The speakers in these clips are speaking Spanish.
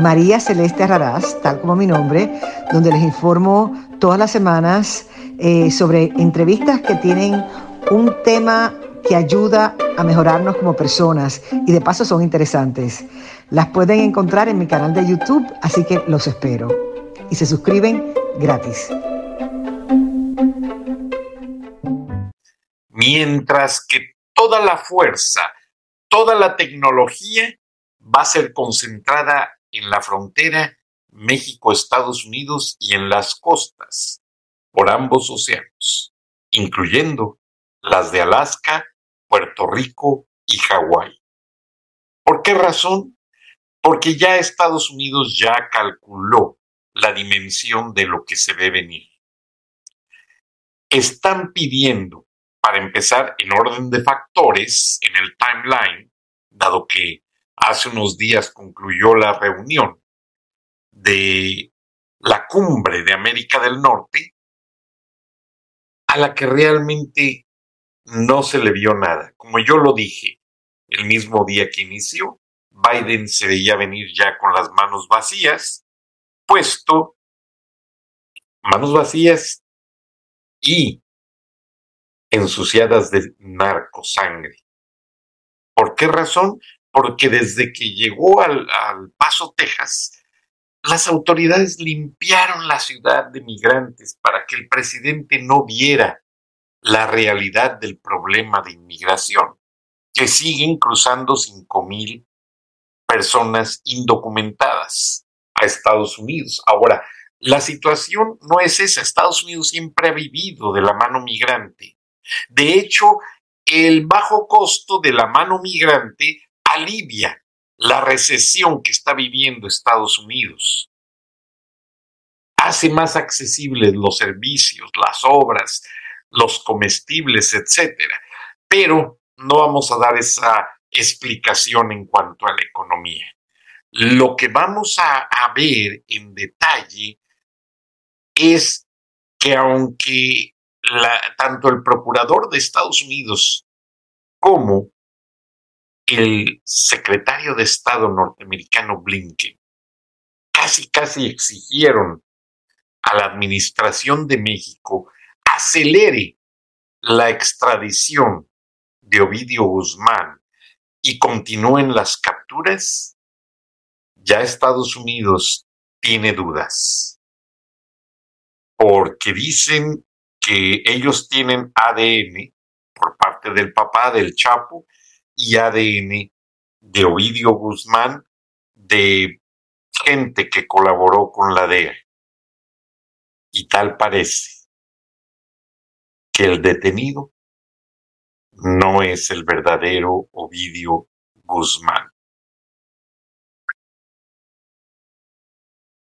María Celeste Raraz, tal como mi nombre, donde les informo todas las semanas eh, sobre entrevistas que tienen un tema que ayuda a mejorarnos como personas y de paso son interesantes. Las pueden encontrar en mi canal de YouTube, así que los espero. Y se suscriben gratis. Mientras que toda la fuerza, toda la tecnología va a ser concentrada en la frontera México-Estados Unidos y en las costas por ambos océanos, incluyendo las de Alaska, Puerto Rico y Hawái. ¿Por qué razón? Porque ya Estados Unidos ya calculó la dimensión de lo que se ve venir. Están pidiendo, para empezar en orden de factores en el timeline, dado que hace unos días concluyó la reunión de la cumbre de América del Norte, a la que realmente no se le vio nada. Como yo lo dije el mismo día que inició, Biden se veía venir ya con las manos vacías, puesto manos vacías y ensuciadas de narcosangre. ¿Por qué razón? Porque desde que llegó al, Paso, Texas, las autoridades limpiaron la ciudad de migrantes para que el presidente no viera la realidad del problema de inmigración, que siguen cruzando cinco mil personas indocumentadas a Estados Unidos. Ahora, la situación no es esa. Estados Unidos siempre ha vivido de la mano migrante. De hecho, el bajo costo de la mano migrante alivia la recesión que está viviendo Estados Unidos. Hace más accesibles los servicios, las obras, los comestibles, etc. Pero no vamos a dar esa explicación en cuanto a la economía. Lo que vamos a, ver en detalle es que aunque tanto el procurador de Estados Unidos como el secretario de Estado norteamericano Blinken casi, casi exigieron a la administración de México acelere la extradición de Ovidio Guzmán y continúen las capturas, ya Estados Unidos tiene dudas. Porque dicen que ellos tienen ADN por parte del papá del Chapo y ADN de Ovidio Guzmán de gente que colaboró con la DEA. Y tal parece que el detenido no es el verdadero Ovidio Guzmán.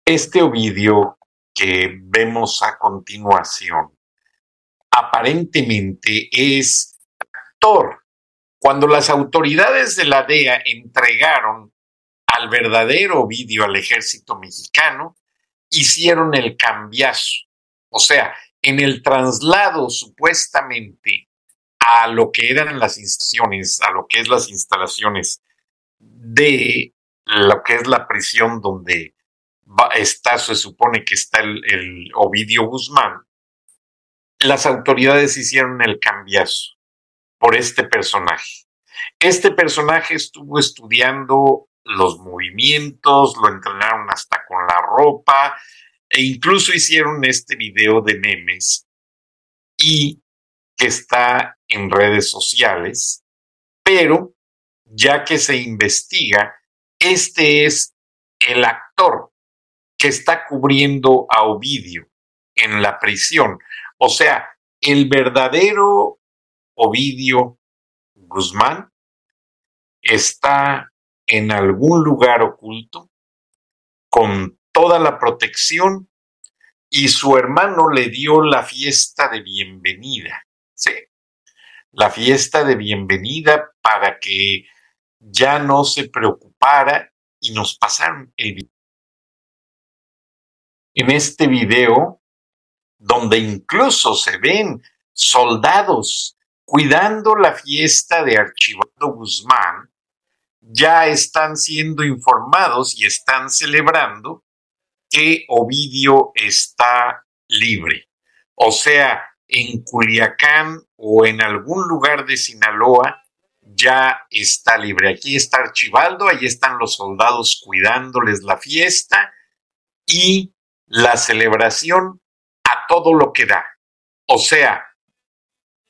Este Ovidio que vemos a continuación aparentemente es actor cuando las autoridades de la DEA entregaron al verdadero Ovidio al ejército mexicano, hicieron el cambiazo. O sea, en el traslado supuestamente a lo que eran las instalaciones, a lo que es las instalaciones de lo que es la prisión donde está, se supone que está el, el Ovidio Guzmán, las autoridades hicieron el cambiazo por este personaje. Este personaje estuvo estudiando los movimientos, lo entrenaron hasta con la ropa e incluso hicieron este video de memes y que está en redes sociales, pero ya que se investiga, este es el actor que está cubriendo a Ovidio en la prisión. O sea, el verdadero Ovidio Guzmán está en algún lugar oculto con toda la protección y su hermano le dio la fiesta de bienvenida. ¿sí? La fiesta de bienvenida para que ya no se preocupara y nos pasaron el En este video, donde incluso se ven soldados cuidando la fiesta de Archibaldo Guzmán, ya están siendo informados y están celebrando que Ovidio está libre. O sea, en Culiacán o en algún lugar de Sinaloa ya está libre. Aquí está Archibaldo, ahí están los soldados cuidándoles la fiesta y la celebración a todo lo que da. O sea,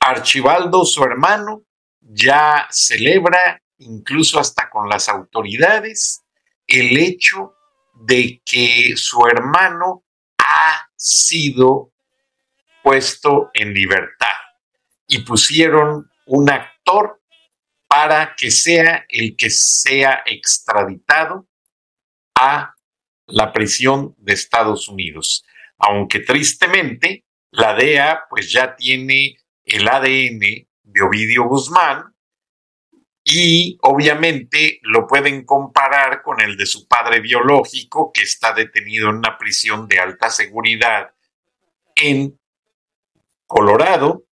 Archibaldo, su hermano, ya celebra, incluso hasta con las autoridades, el hecho de que su hermano ha sido puesto en libertad y pusieron un actor para que sea el que sea extraditado a la prisión de Estados Unidos. Aunque tristemente la DEA pues ya tiene el ADN de Ovidio Guzmán y obviamente lo pueden comparar con el de su padre biológico que está detenido en una prisión de alta seguridad en Colorado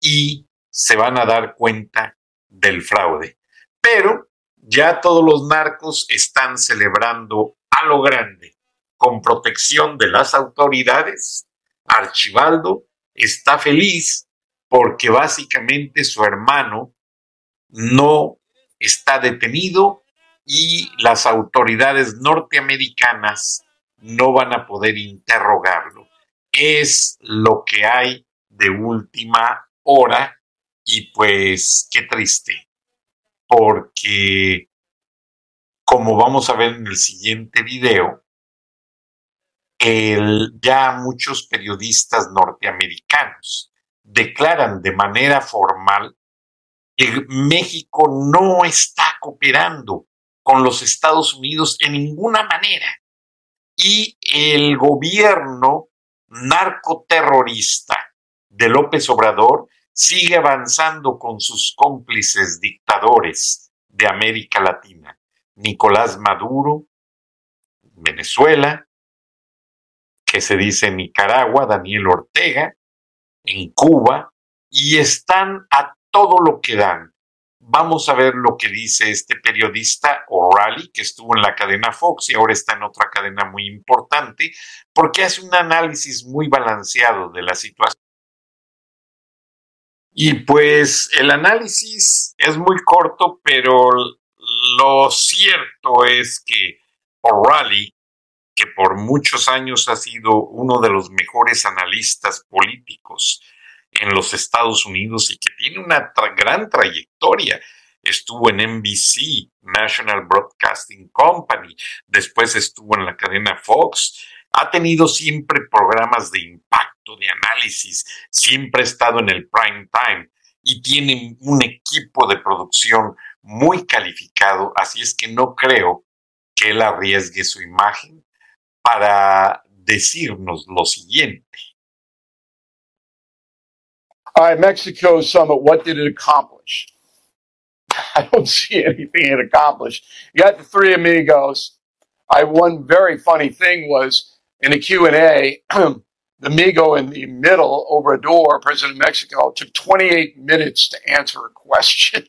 y se van a dar cuenta del fraude. Pero ya todos los narcos están celebrando a lo grande, con protección de las autoridades. Archibaldo está feliz porque básicamente su hermano no está detenido y las autoridades norteamericanas no van a poder interrogarlo. Es lo que hay de última hora y pues qué triste, porque como vamos a ver en el siguiente video, ya muchos periodistas norteamericanos declaran de manera formal que México no está cooperando con los Estados Unidos en ninguna manera. Y el gobierno narcoterrorista de López Obrador sigue avanzando con sus cómplices dictadores de América Latina, Nicolás Maduro, Venezuela, que se dice Nicaragua, Daniel Ortega, en Cuba, y están a todo lo que dan. Vamos a ver lo que dice este periodista O'Reilly, que estuvo en la cadena Fox y ahora está en otra cadena muy importante, porque hace un análisis muy balanceado de la situación y pues el análisis es muy corto, pero lo cierto es que O'Reilly, que por muchos años ha sido uno de los mejores analistas políticos en los Estados Unidos y que tiene una gran trayectoria, estuvo en NBC, National Broadcasting Company, después estuvo en la cadena Fox, ha tenido siempre programas de impacto, de análisis, siempre ha estado en el prime time y tiene un equipo de producción muy calificado, así es que no creo que él arriesgue su imagen para decirnos lo siguiente. All right, Mexico summit, what did it accomplish? I don't see anything it accomplished. You got the three amigos. I one very funny thing was in the Q&A, the amigo in the middle over a door, President of Mexico, took 28 minutes to answer a question.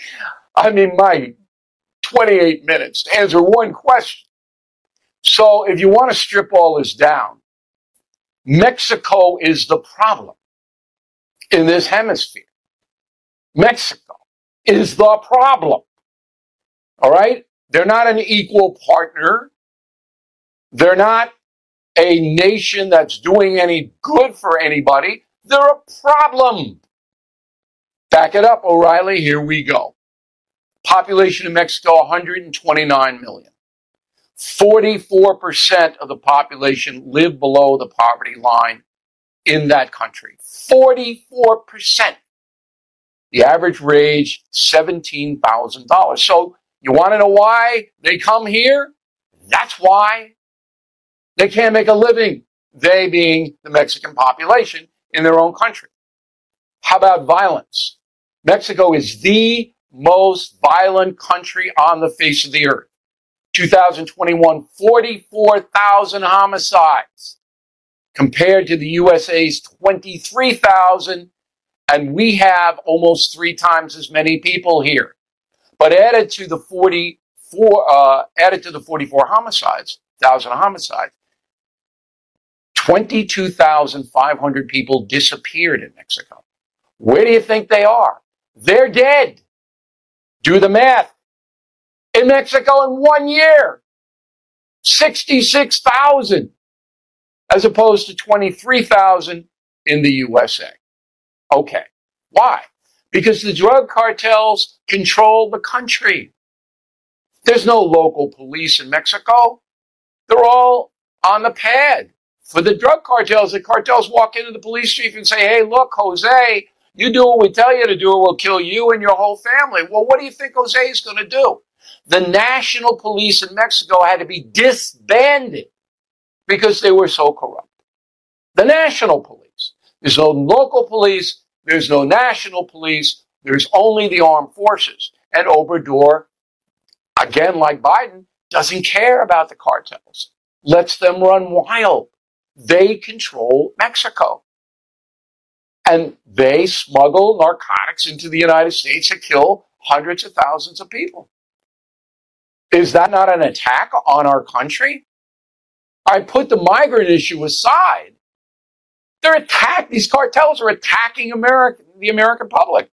I mean, my 28 minutes to answer one question. So if you want to strip all this down, Mexico is the problem in this hemisphere. Mexico is the problem. All right? They're not an equal partner. They're not a nation that's doing any good for anybody, they're a problem. Back it up, O'Reilly. Here we go. Population of Mexico 129 million. 44% of the population live below the poverty line in that country. 44%. The average wage, $17,000. So you want to know why they come here? That's why They can't make a living, they being the Mexican population in their own country. How about violence? Mexico is the most violent country on the face of the earth. 2021, 44,000 homicides compared to the USA's 23,000. And we have almost three times as many people here. But added to the 44, uh, added to the 44 homicides, thousand homicides, 22,500 people disappeared in Mexico. Where do you think they are? They're dead. Do the math. In Mexico in one year, 66,000 as opposed to 23,000 in the USA. Okay. Why? Because the drug cartels control the country. There's no local police in Mexico. They're all on the pad for the drug cartels. The cartels walk into the police chief and say, Hey, look, Jose, you do what we tell you to do, or we'll kill you and your whole family. Well, what do you think Jose is going to do? The national police in Mexico had to be disbanded because they were so corrupt. The national police. There's no local police. There's no national police. There's only the armed forces. And Obrador, again, like Biden, doesn't care about the cartels. Lets them run wild. They control Mexico and they smuggle narcotics into the United States to kill hundreds of thousands of people. Is that not an attack on our country? I put the migrant issue aside. They're attacked. These cartels are attacking America, the American public.